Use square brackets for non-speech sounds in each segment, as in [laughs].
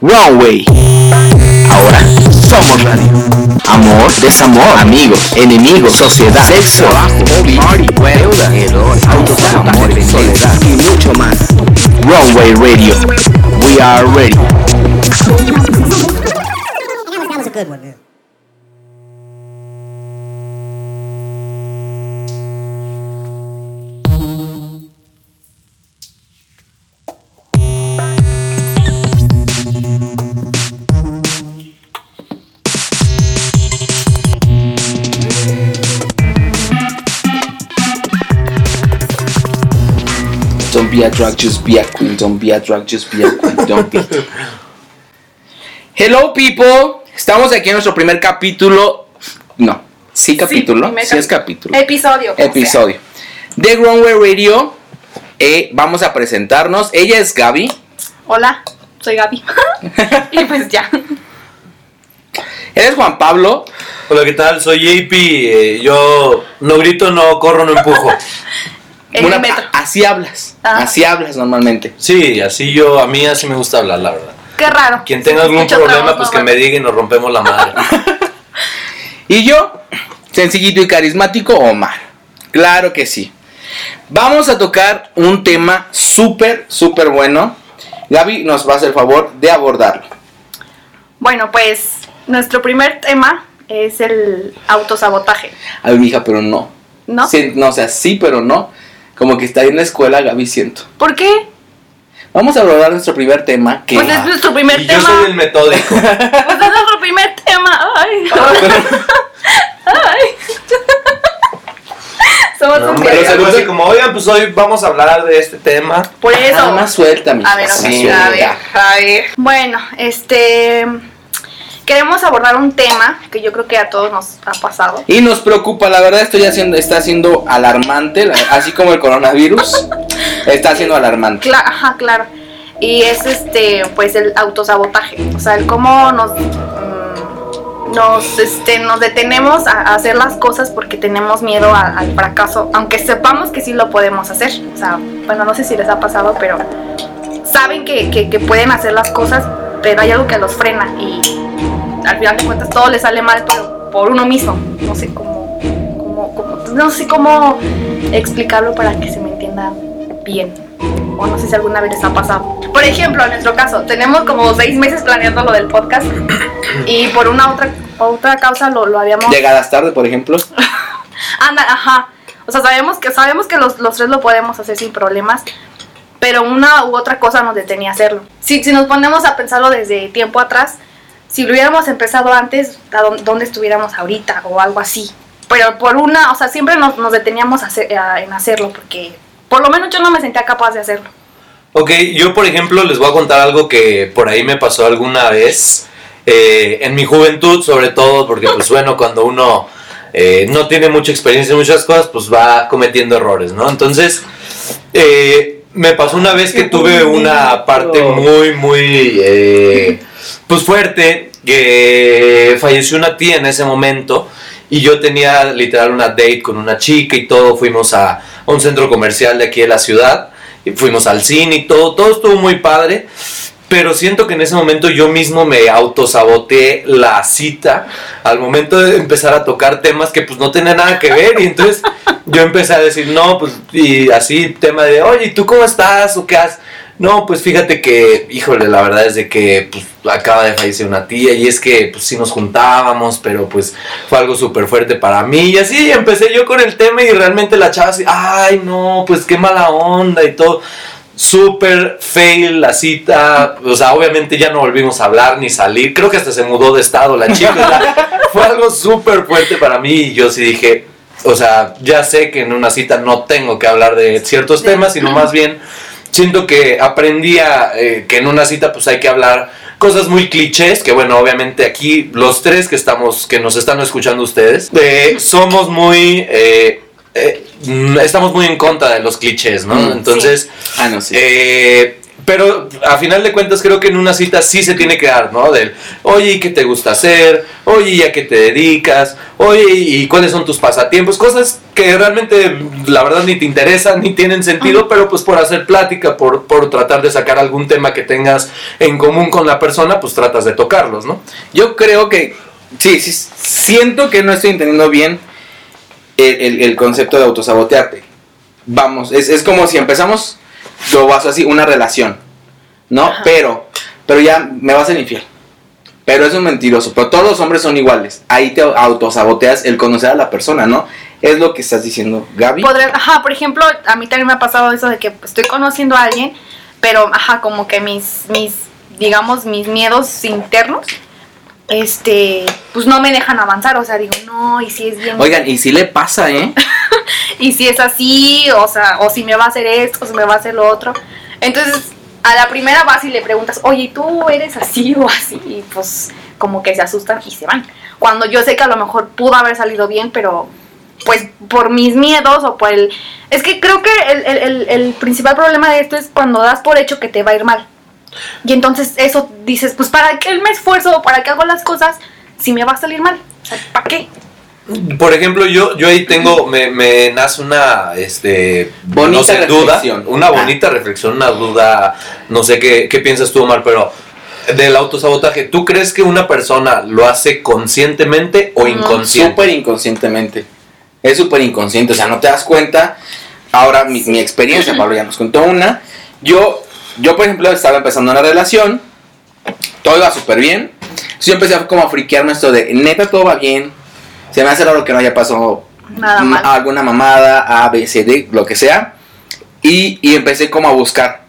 Runway. Ahora somos radio. Amor, desamor, amigos, enemigos, sociedad, sexo, trabajo, hobby, party, deuda, hedor, autosabotaje, soledad y mucho más. Runway Radio. We are ready. Don't be a drug, just be a queen. Don't be a drug, just be a queen. Don't be. Hello, people. Estamos aquí en nuestro primer capítulo. No, sí, capítulo. Sí, es cap- capítulo. Episodio. Episodio. De Runway Radio. eh, vamos a presentarnos. Ella es Gaby. sea. Hola, soy Gaby. [laughs] y pues ya. Él es Juan Pablo. Hola, ¿qué tal? Soy JP. eh, yo no grito, no corro, no empujo. [laughs] En Una- el metro. así hablas. Ah. Así hablas normalmente. Sí, así yo, a mí así me gusta hablar, la verdad. Qué raro. Quien tenga algún Mucho problema, trabajo, pues que me diga y nos rompemos la madre. [laughs] Y yo, sencillito y carismático, Omar. Claro que sí. Vamos a tocar un tema súper, súper bueno. Gaby nos va a hacer el favor de abordarlo. Bueno, pues nuestro primer tema es el autosabotaje, Ay, mija, pero no. ¿no? Sí, no, o sea, sí, pero no. Como que está ahí en la escuela, Gaby, siento. ¿Por qué? Vamos a abordar nuestro primer tema, que... Pues es nuestro primer y yo tema. soy el metódico. [laughs] Pues es nuestro primer tema. Ay. Ay. [laughs] Somos No, un hombre, genio. algo así como, oigan, pues hoy vamos a hablar de este tema. Por eso. Nada más suelta, mija. A ver, ver, a ver. Bueno, este. Queremos abordar un tema que yo creo que a todos nos ha pasado. Y nos preocupa, la verdad, esto ya siendo, está siendo alarmante, la- así como el coronavirus, [laughs] está siendo alarmante. Cla- ajá, claro. Y es este, pues el autosabotaje. O sea, el cómo nos. mm, Nos, este, nos detenemos a a hacer las cosas porque tenemos miedo a- al fracaso, aunque sepamos que sí lo podemos hacer. O sea, bueno, no sé si les ha pasado, pero saben que, que- que pueden hacer las cosas, pero hay algo que los frena y al final de cuentas todo les sale mal, pero por uno mismo. No sé cómo, cómo, cómo- no sé cómo explicarlo para que se me entienda bien. O no sé si alguna vez les ha pasado. Por ejemplo, en nuestro caso, tenemos como seis meses planeando lo del podcast y por una otra, otra causa lo, lo habíamos... Llegadas tarde, por ejemplo. [laughs] Anda, ajá. O sea, sabemos que, sabemos que los, los tres lo podemos hacer sin problemas, pero una u otra cosa nos detenía a hacerlo. Si, si nos ponemos a pensarlo desde tiempo atrás, si lo hubiéramos empezado antes, ¿a dónde, estuviéramos ahorita o algo así? Pero por una, o sea, siempre nos, deteníamos a- en hacerlo porque por lo menos yo no me sentía capaz de hacerlo. Ok, yo por ejemplo les voy a contar algo que por ahí me pasó alguna vez, eh, en mi juventud sobre todo, porque pues bueno, cuando uno eh, no tiene mucha experiencia en muchas cosas, pues va cometiendo errores, ¿no? Entonces, eh, me pasó una vez que tuve una parte muy, muy, eh, pues fuerte, que falleció una tía en ese momento. Y yo tenía literal una date con una chica y todo. Fuimos a, a un centro comercial de aquí de la ciudad. Y fuimos al cine y todo. Todo estuvo muy padre. Pero siento que en ese momento yo mismo me autosaboteé la cita al momento de empezar a tocar temas que pues no tenían nada que ver. Y entonces yo empecé a decir, no, pues, y así, tema de, oye, ¿y tú cómo estás? ¿O qué haces? No, pues fíjate que, híjole, la verdad es de que pues, acaba de fallecer una tía y es que pues sí nos juntábamos, pero pues fue algo súper fuerte para mí y así empecé yo con el tema y realmente la chava así, ay no, pues qué mala onda y todo. Súper fail la cita, o sea, obviamente ya no volvimos a hablar ni salir, creo que hasta se mudó de estado la chica, [laughs] fue algo súper fuerte para mí y yo sí dije, o sea, ya sé que en una cita no tengo que hablar de ciertos temas, sino más bien siento que aprendí a, eh, que en una cita pues hay que hablar cosas muy clichés, que bueno, obviamente aquí los tres que estamos, que nos están escuchando ustedes, eh, somos muy, eh, eh, estamos muy en contra de los clichés, ¿no? Mm, Entonces, Ah, no, sí. eh, pero a final de cuentas creo que en una cita sí se tiene que dar, ¿no? Del, oye, ¿y qué te gusta hacer? Oye, ¿y a qué te dedicas? Oye, ¿y cuáles son tus pasatiempos? Cosas que realmente la verdad ni te interesan ni tienen sentido, pero pues por hacer plática, por, por tratar de sacar algún tema que tengas en común con la persona, pues tratas de tocarlos, ¿no? Yo creo que, sí, sí, siento que no estoy entendiendo bien el, el- el concepto de autosabotearte. Vamos, es, es como si empezamos, lo vas así, una relación, ¿no? Ajá. Pero, pero ya me vas a ser infiel. Pero es un mentiroso, pero todos los hombres son iguales. Ahí te autosaboteas el conocer a la persona, ¿no? Es lo que estás diciendo, Gaby. Ajá, por ejemplo, a mí también me ha pasado eso de que estoy conociendo a alguien, pero, ajá, como que mis, mis, digamos, mis miedos internos, este, pues no me dejan avanzar, o sea, digo, no, y si es bien, Oigan, y si le pasa, ¿eh? [laughs] y si es así, o sea, o si me va a hacer esto, o si me va a hacer lo otro. Entonces, a la primera vas y le preguntas, oye, ¿y ¿tú eres así o así? Y pues como que se asustan y se van. Cuando yo sé que a lo mejor pudo haber salido bien, pero pues por mis miedos o por el... Es que creo que el, el- el- el principal problema de esto es cuando das por hecho que te va a ir mal. Y entonces eso dices, pues ¿para qué me esfuerzo o para qué hago las cosas si me va a salir mal? O sea, ¿para qué? Por ejemplo, yo, yo ahí tengo, me, me nace una, este, Bonita no sé, duda, reflexión. una Ah. bonita reflexión, una duda, no sé qué, qué piensas tú, Omar, pero del autosabotaje, ¿tú crees que una persona lo hace conscientemente o inconsciente? Súper inconscientemente. Es súper inconsciente, o sea, no te das cuenta. Ahora, mi, mi experiencia, Pablo ya nos contó una. Yo, yo, por ejemplo, estaba empezando una relación, todo iba súper bien. Entonces yo empecé a como a friquearme esto de, neta, todo va bien. Se me hace raro que no haya pasado Nada mal. alguna mamada, A, B, C, D, lo que sea. Y, y empecé como a buscar.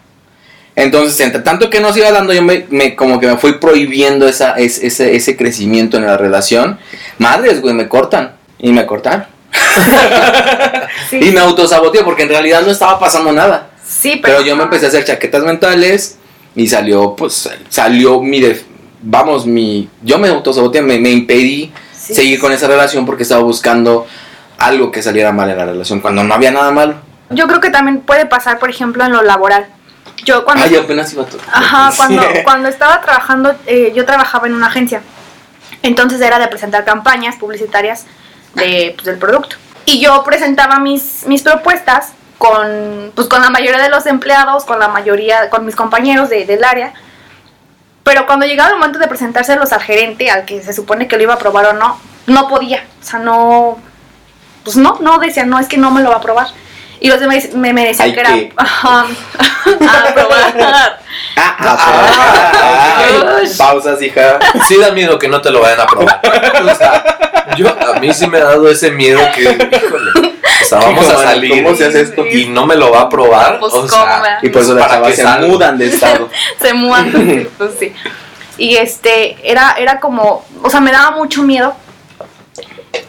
Entonces, entre tanto que nos iba dando, yo me, me- como que me fui prohibiendo esa, es- ese, ese crecimiento en la relación. Madres, güey, me cortan. Y me cortaron. [laughs] Sí. [laughs] Y me autosaboteé porque en realidad no estaba pasando nada. Sí, pero, Pero yo me empecé a hacer chaquetas mentales y salió, pues, salió mi, def- vamos, mi, yo me autosaboteé, me, me impedí Sí. seguir con esa relación porque estaba buscando algo que saliera mal en la relación, cuando no había nada malo. Yo creo que también puede pasar, por ejemplo, en lo laboral. Yo cuando... Ay, apenas iba a. Ajá, [laughs] cuando, cuando estaba trabajando, eh, yo trabajaba en una agencia. Entonces era de presentar campañas publicitarias de, pues, del producto. Y yo presentaba mis, mis propuestas con, pues, con la mayoría de los empleados, con la mayoría, con mis compañeros de- del área. Pero cuando llegaba el momento de presentárselos al gerente, al que se supone que lo iba a aprobar o no, no podía. O sea, no. Pues no, no decía, no, es que no me lo va a aprobar. Y los demás me, me decían que era. [laughs] Ajá, a aprobar. Ah, ah, Ah, pausas, hija. Sí da miedo que no te lo vayan a probar. O sea, yo, a mí sí me ha dado ese miedo que, híjole, sea, [laughs] vamos a salir ¿cómo se hace esto? y no me lo va a probar. Pues, o ¿cómo, sea? Y por eso las ¿para chavas se salgo? mudan de estado. [laughs] se mudan, sí, [laughs] pues sí. Y este, era, era como, o sea, me daba mucho miedo.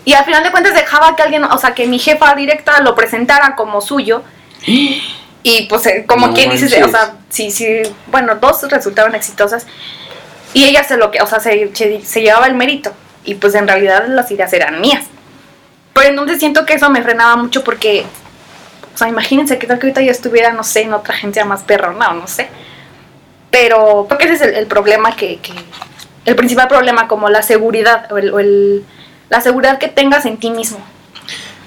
Y al final de cuentas dejaba que alguien, o sea, que mi jefa directa lo presentara como suyo. [gasps] Y pues, eh, como No quien dice, o sea, sí, sí, bueno, dos resultaron exitosas. Y ella se lo que, o sea, se, se, se llevaba el mérito. Y pues en realidad las ideas eran mías. Pero entonces siento que eso me frenaba mucho porque, o sea, imagínense que tal que ahorita yo estuviera, no sé, en otra agencia más perrona o no sé. Pero creo que ese es el, problema que, que- el principal problema, como la seguridad, o, el, o el- la seguridad que tengas en ti mismo.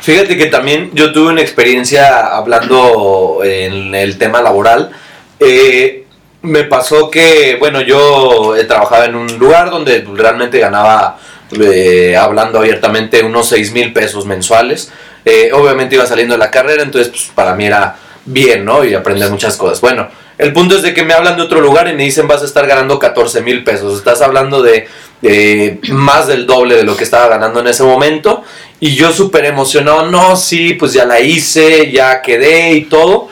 Fíjate que también yo tuve una experiencia hablando en el tema laboral. Eh, me pasó que, bueno, yo eh, trabajaba en un lugar donde realmente ganaba, eh, hablando abiertamente, unos 6 mil pesos mensuales. Eh, obviamente iba saliendo de la carrera, entonces pues, para mí era bien, ¿no? Y aprender muchas cosas. Bueno, el punto es de que me hablan de otro lugar y me dicen vas a estar ganando 14 mil pesos. Estás hablando de más del doble de lo que estaba ganando en ese momento. Y yo súper emocionado, no, sí, pues ya la hice, ya quedé y todo.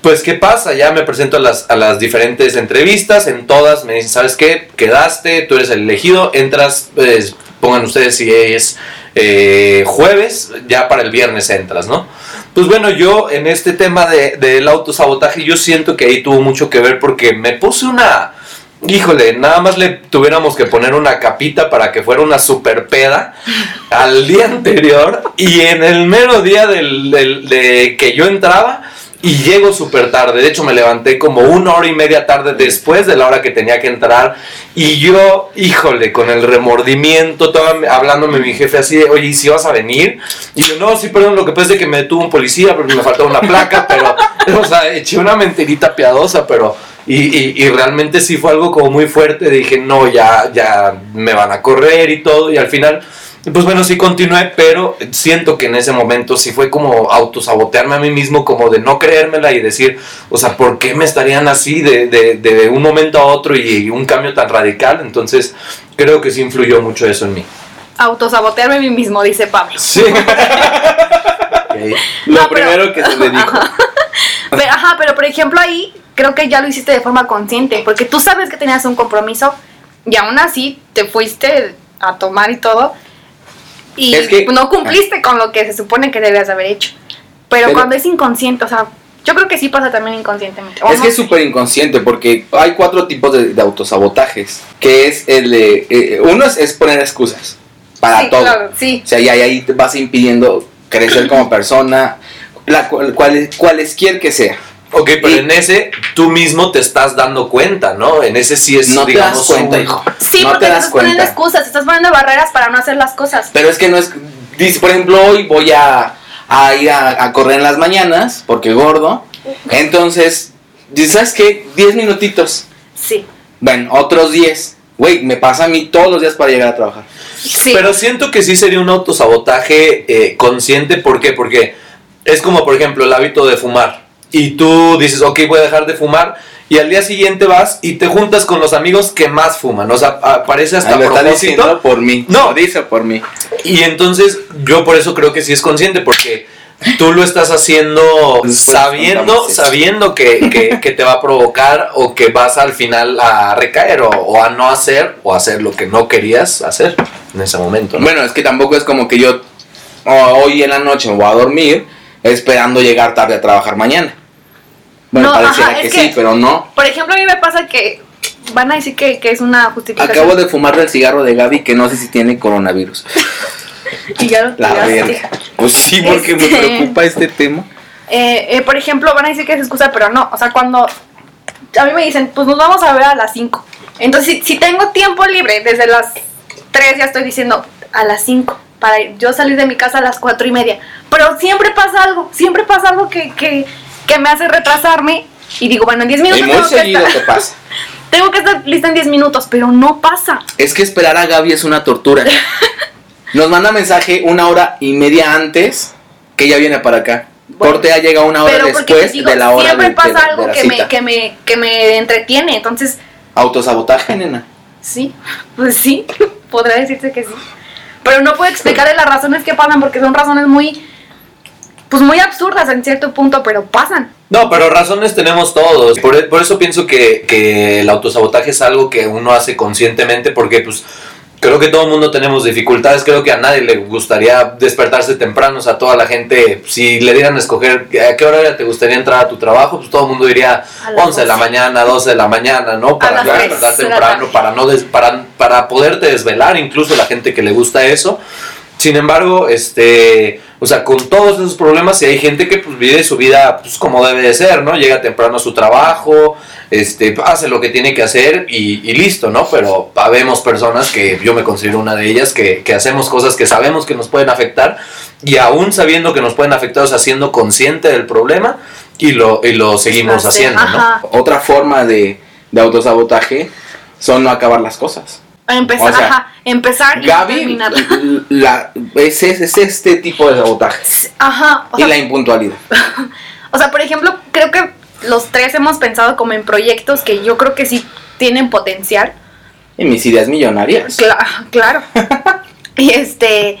Pues, ¿qué pasa? Ya me presento a las, a las diferentes entrevistas, en todas me dicen, ¿sabes qué? Quedaste, tú eres el elegido, entras, pues, pongan ustedes si es eh, jueves, ya para el viernes entras, ¿no? Pues bueno, yo en este tema de- del autosabotaje, yo siento que ahí tuvo mucho que ver porque me puse una... Híjole, nada más le tuviéramos que poner una capita para que fuera una super peda al día anterior y en el mero día del, del- de que yo entraba, y llego súper tarde. De hecho, me levanté como una hora y media tarde después de la hora que tenía que entrar. Y yo, híjole, con el remordimiento, todo, hablándome mi jefe así de, oye, ¿y si vas a venir? Y yo, no, sí, perdón, lo que pasa es que me detuvo un policía porque me faltaba una placa, pero, [laughs] o sea, eché una mentirita piadosa, pero... Y, y, realmente sí fue algo como muy fuerte. Dije, no, ya, ya me van a correr y todo. Y al final pues bueno, sí continué, pero siento que en ese momento sí fue como autosabotearme a mí mismo, como de no creérmela y decir, o sea, ¿por qué me estarían así de, de, un momento a otro y un cambio tan radical? Entonces, creo que sí influyó mucho eso en mí. Autosabotearme a mí mismo, dice Pablo. Sí. [laughs] Lo primero que se le dijo. [laughs] ajá, pero por ejemplo ahí creo que ya lo hiciste de forma consciente, porque tú sabes que tenías un compromiso y aún así te fuiste a tomar y todo y no cumpliste con lo que se supone que debías haber hecho. Pero, cuando es inconsciente, o sea, yo creo que sí pasa también inconscientemente. Es que es súper inconsciente porque hay cuatro tipos de, autosabotajes, que es el de... Eh, uno es, poner excusas para todo. sí. O sea, y ahí te vas impidiendo crecer como persona, la, cual, cualesquier que sea. Ok, pero en ese tú mismo te estás dando cuenta, ¿no? En ese sí es, no te das cuenta, hijo. Sí, porque te, estás poniendo excusas, estás poniendo barreras para no hacer las cosas. Pero es que no es, dice, por ejemplo, hoy voy a, ir a, correr en las mañanas, porque gordo, entonces, ¿sabes qué? 10 minutitos. Sí. Bueno, otros 10. Güey, me pasa a mí todos los días para llegar a trabajar. Sí. Pero siento que sí sería un autosabotaje eh, consciente, ¿por qué? Porque es como, por ejemplo, el hábito de fumar y tú dices, ok, voy a dejar de fumar, y al día siguiente vas y te juntas con los amigos que más fuman. O sea, parece hasta Ay, propósito. por mí. No. dice por mí. Y entonces yo por eso creo que sí es consciente, porque tú lo estás haciendo sabiendo, sabiendo que, que, te va a provocar o que vas al final a recaer o, a no hacer o hacer lo que no querías hacer en ese momento. Bueno, es que tampoco es como que yo hoy en la noche me voy a dormir esperando llegar tarde a trabajar mañana. Bueno, pareciera que, sí, pero no. Por ejemplo, a mí me pasa que van a decir que, es una justificación. Acabo de fumar el cigarro de Gaby que no sé si tiene coronavirus. [laughs] y ya lo La verga. Pues sí, porque me este, preocupa este tema. Eh, eh, por ejemplo, van a decir que es excusa, pero no. O sea, cuando a mí me dicen, pues nos vamos a ver a las 5. Entonces, si, si tengo tiempo libre desde las 3, ya estoy diciendo a las 5 para yo salir de mi casa a las cuatro y media. Pero siempre pasa algo, siempre pasa algo que, que, que me hace retrasarme y digo, bueno, en 10 minutos... tengo que estar, pasa. [laughs] tengo que estar lista en 10 minutos, pero no pasa. Es que esperar a Gaby es una tortura. [laughs] Nos manda mensaje una hora y media antes que ella viene para acá. Cortea llega una hora después de la hora Siempre pasa algo que, me, que, me, que me entretiene, entonces... Autosabotaje, nena. Sí, [laughs] pues sí, podría decirse que sí pero no puedo explicarle las razones que pasan porque son razones muy pues muy absurdas en cierto punto, pero pasan. No, pero razones tenemos todos. Por, eso pienso que, que, el autosabotaje es algo que uno hace conscientemente porque pues creo que todo el mundo tenemos dificultades, creo que a nadie le gustaría despertarse temprano, o sea, toda la gente, si le dieran a escoger a qué hora te gustaría entrar a tu trabajo, pues todo el mundo diría 11 de la mañana, 12 de la mañana, ¿no? Para despertar temprano, para, no para, para poderte desvelar, incluso la gente que le gusta eso. Sin embargo, este, o sea, con todos esos problemas, si hay gente que pues vive su vida pues como debe de ser, ¿no? Llega temprano a su trabajo, este, hace lo que tiene que hacer y, listo, ¿no? Pero habemos personas que yo me considero una de ellas que, hacemos cosas que sabemos que nos pueden afectar y aún sabiendo que nos pueden afectar, o sea, siendo consciente del problema y lo, y lo seguimos haciendo, ¿no? Otra forma de, autosabotaje son no acabar las cosas. Empezar, ajá, empezar y terminar. La, es, es, este tipo de sabotaje. Ajá. y la impuntualidad. [laughs] o sea, por ejemplo, creo que los tres hemos pensado como en proyectos que yo creo que sí tienen potencial. En mis ideas millonarias. claro. [laughs] y este.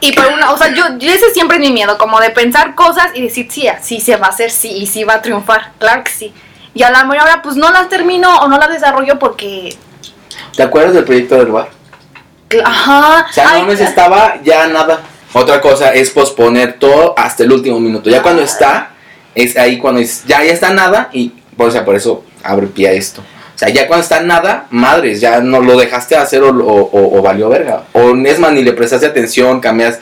Y por una, o sea, yo, yo ese siempre es mi miedo, como de pensar cosas y decir, sí, sí se va a hacer, sí, y sí va a triunfar, claro que sí. Y a la mayoría ahora, pues no las termino o no las desarrollo porque. ¿Te acuerdas del proyecto del bar? Ajá. O sea, no me estaba ya nada. Otra cosa es posponer todo hasta el último minuto. Ya cuando está, es ahí cuando ya, ya está nada y o sea, por eso abre pie a esto. O sea, ya cuando está nada, madres, ya no lo dejaste hacer o, o, valió verga. O es más, ni le prestaste atención, cambias,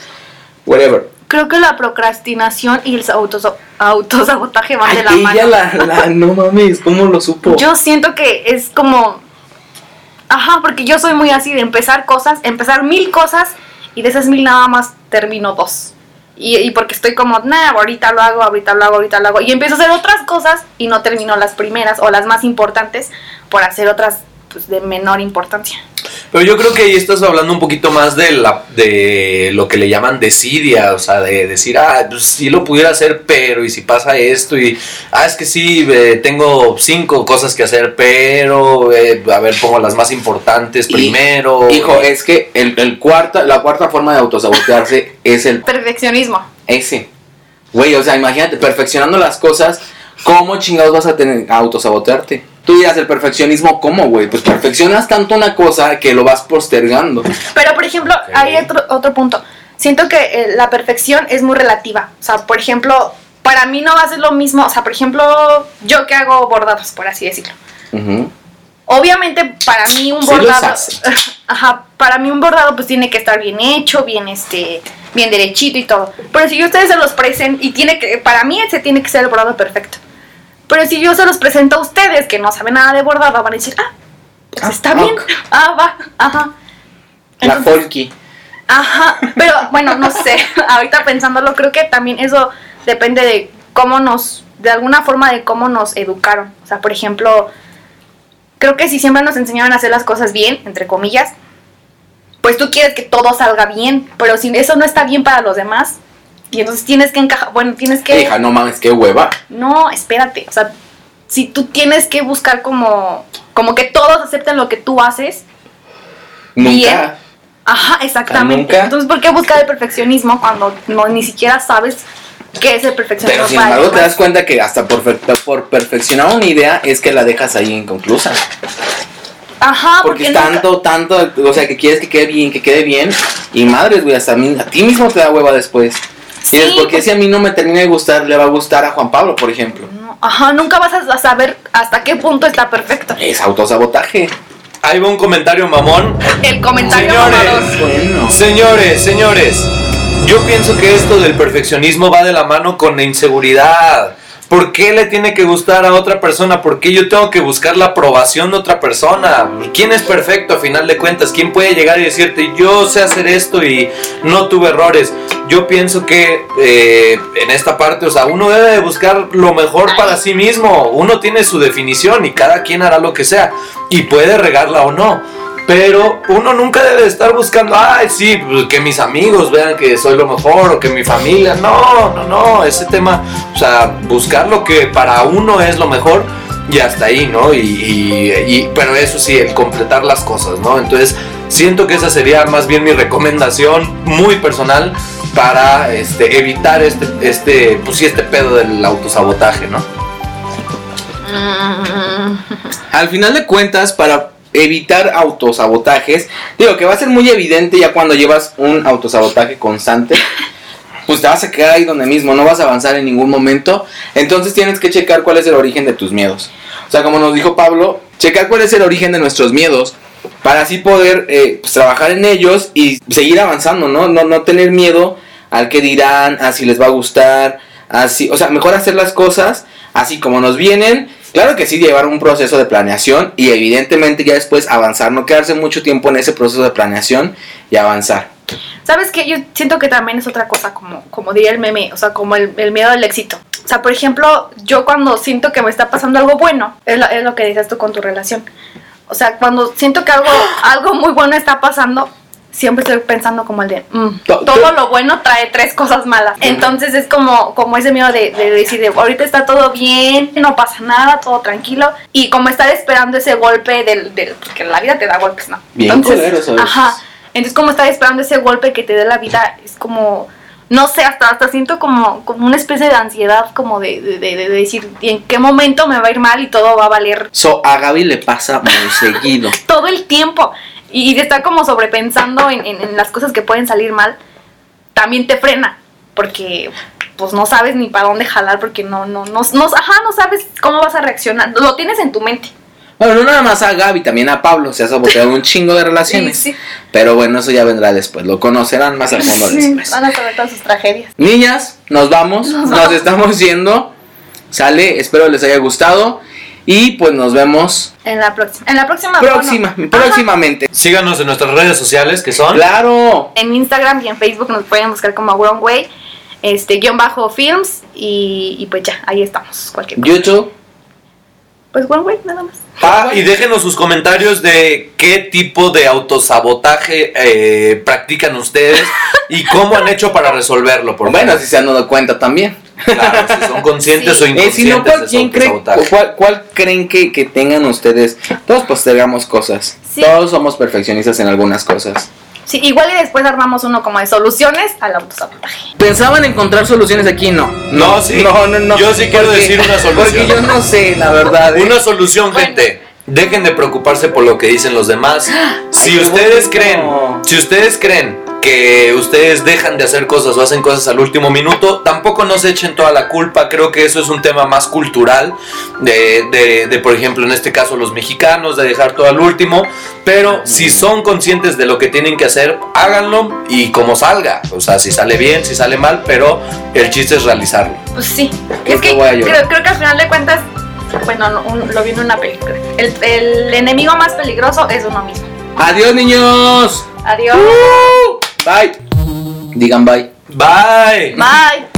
whatever. Creo que la procrastinación y el autosabotaje van de la Ay, mano. ella la, la, no mames, ¿cómo lo supo? Yo siento que es como. Ajá, porque yo soy muy así de empezar cosas, empezar mil cosas y de esas mil nada más termino dos. Y, y porque estoy como, nah, ahorita lo hago, ahorita lo hago, ahorita lo hago. Y empiezo a hacer otras cosas y no termino las primeras o las más importantes por hacer otras pues, de menor importancia. Pero yo creo que ahí estás hablando un poquito más de, la, de lo que le llaman desidia, o sea, de decir, ah, pues sí lo pudiera hacer, pero y si pasa esto, y, ah, es que sí, eh, tengo cinco cosas que hacer, pero, eh, a ver, pongo las más importantes Y- primero. Hijo, es que el, el cuarta, la cuarta forma de autosabotearse [laughs] es el Perfeccionismo. ese. Güey, o sea, imagínate, perfeccionando las cosas, ¿cómo chingados vas a tener a autosabotearte? Tú dirás, el perfeccionismo, ¿cómo, güey? Pues perfeccionas tanto una cosa que lo vas postergando. Pero, por ejemplo, hay otro, otro punto. Siento que eh, la perfección es muy relativa. O sea, por ejemplo, para mí no va a ser lo mismo. O sea, por ejemplo, yo que hago bordados, por así decirlo. Obviamente, para mí un bordado. [laughs] Ajá, para mí un bordado pues tiene que estar bien hecho, bien este, bien derechito y todo. Pero si ustedes se los presento, y tiene que, para mí ese tiene que ser el bordado perfecto. Pero si yo se los presento a ustedes que no saben nada de bordado, van a decir, ah, pues Ah, está bien. Ah, va, ajá. La folky. Ajá, pero bueno, no sé, [laughs] ahorita pensándolo, creo que también eso depende de cómo nos, de alguna forma de cómo nos educaron. O sea, por ejemplo, creo que si siempre nos enseñaban a hacer las cosas bien, entre comillas, pues tú quieres que todo salga bien, pero si eso no está bien para los demás, y entonces tienes que encajar, bueno, tienes que... Hija, no mames, qué hueva. No, espérate, o sea, si tú tienes que buscar como, como que todos acepten lo que tú haces, Nunca. Bien. Ajá, exactamente. ¿Nunca? Entonces, ¿por qué buscar el perfeccionismo cuando no ni siquiera sabes qué es el perfeccionismo? Pero sin embargo te das cuenta que hasta por, por perfeccionar una idea es que la dejas ahí inconclusa. Ajá, Porque porque nunca- tanto, tanto, o sea, que quieres que quede bien, que quede bien. Y madres, güey, hasta a, mí- a ti mismo te da hueva después. Sí, y es porque pues- si a mí no me termina de gustar, le va a gustar a Juan Pablo, por ejemplo. No, Ajá, nunca vas a saber hasta qué punto está perfecto. Es autosabotaje. Ahí va un comentario mamón. El comentario Señores. Bueno. Señores, señores, yo pienso que esto del perfeccionismo va de la mano con la inseguridad. ¿Por qué le tiene que gustar a otra persona? ¿Por qué yo tengo que buscar la aprobación de otra persona? ¿Quién es perfecto a final de cuentas? ¿Quién puede llegar y decirte, yo sé hacer esto y no tuve errores? Yo pienso que eh, en esta parte, o sea, uno debe de buscar lo mejor para sí mismo. Uno tiene su definición y cada quien hará lo que sea. Y puede regarla o no. Pero uno nunca debe de estar buscando, ay, sí, pues, que mis amigos vean que soy lo mejor o que mi familia. No, no, no, ese tema, o sea, buscar lo que para uno es lo mejor y hasta ahí, ¿no? Y, y- y- pero eso sí, el completar las cosas, ¿no? Entonces, siento que esa sería más bien mi recomendación muy personal para este, evitar este, este, pues sí, este pedo del autosabotaje, ¿no? Mm, Al final de cuentas, para evitar autosabotajes, digo que va a ser muy evidente ya cuando llevas un autosabotaje constante, pues te vas a quedar ahí donde mismo, no vas a avanzar en ningún momento, entonces tienes que checar cuál es el origen de tus miedos. O sea, como nos dijo Pablo, checar cuál es el origen de nuestros miedos para así poder eh, pues, trabajar en ellos y seguir avanzando, ¿no? No, no tener miedo al que dirán, a si les va a gustar, así, o sea, mejor hacer las cosas así como nos vienen. Claro que sí, llevar un proceso de planeación y evidentemente ya después avanzar, no quedarse mucho tiempo en ese proceso de planeación y avanzar. ¿Sabes qué? Yo siento que también es otra cosa, como, como diría el meme, o sea, como el, miedo al éxito. O sea, por ejemplo, yo cuando siento que me está pasando algo bueno, es lo, es lo que dices tú con tu relación. O sea, cuando siento que algo, algo muy bueno está pasando, siempre estoy pensando como el de, mm, To- todo to- lo bueno trae tres cosas malas. Entonces es como, como ese miedo de, de decir, de, ahorita está todo bien, no pasa nada, todo tranquilo. Y como estar esperando ese golpe del, del porque la vida te da golpes, ¿no? Bien Entonces, es. Ajá. Entonces como estar esperando ese golpe que te dé la vida, es como, no sé, hasta, hasta siento como, como una especie de ansiedad, como de, de, de- de decir, ¿y en qué momento me va a ir mal y todo va a valer So, a Gaby le pasa muy [laughs] seguido. todo el tiempo. Y, de estar como sobrepensando en, en, en las cosas que pueden salir mal, también te frena. Porque pues no sabes ni para dónde jalar, porque no, no, no, no, ajá, no sabes cómo vas a reaccionar. Lo tienes en tu mente. Bueno, no nada más a Gaby, también a Pablo. Se ha saboteado un chingo de [laughs] relaciones. Sí, sí. Pero bueno, eso ya vendrá después. Lo conocerán más a fondo Sí, después. van a saber todas sus tragedias. Niñas, nos vamos. Nos Nos, vamos. estamos yendo. Sale, espero les haya gustado. Y pues nos vemos En la próxima. En la próxima. próxima, bueno, próximamente. Síganos en nuestras redes sociales que son. Claro. En Instagram y en Facebook nos pueden buscar como Wrong Way, este, guion bajo films y, y pues ya, ahí estamos. Cualquier cosa. YouTube. Pues Wrong Way, nada más. Ah, y déjenos sus comentarios de qué tipo de autosabotaje eh, practican ustedes [laughs] y cómo han hecho para resolverlo. Por Bueno, si se han dado cuenta también. Claro, si son conscientes Sí. o Eh, inconscientes si no, ¿cuál, de quién cree- autosabotaje. cuál, cuál creen que, que tengan ustedes? Todos postergamos cosas. Sí. Todos somos perfeccionistas en algunas cosas. Sí, igual y después armamos uno como de soluciones al autosabotaje. ¿Pensaban encontrar soluciones aquí? No. No, sí. No, no, no. Yo sí quiero decir una solución. Porque yo no sé, la verdad. ¿eh? Una solución, Bueno. gente. Dejen de preocuparse por lo que dicen los demás. [gasps] Si ustedes creen, si ustedes creen que ustedes dejan de hacer cosas o hacen cosas al último minuto, tampoco nos echen toda la culpa. Creo que eso es un tema más cultural de, de, de, por ejemplo, en este caso los mexicanos, de dejar todo al último. Pero si son conscientes de lo que tienen que hacer, háganlo y como salga. O sea, si sale bien, si sale mal, pero el chiste es realizarlo. Pues sí. Creo es que creo, creo que al final de cuentas, bueno, un- lo vi en una película. El, el enemigo más peligroso es uno mismo. Adiós, niños. Adiós. Bye. Digan bye. Bye. Bye.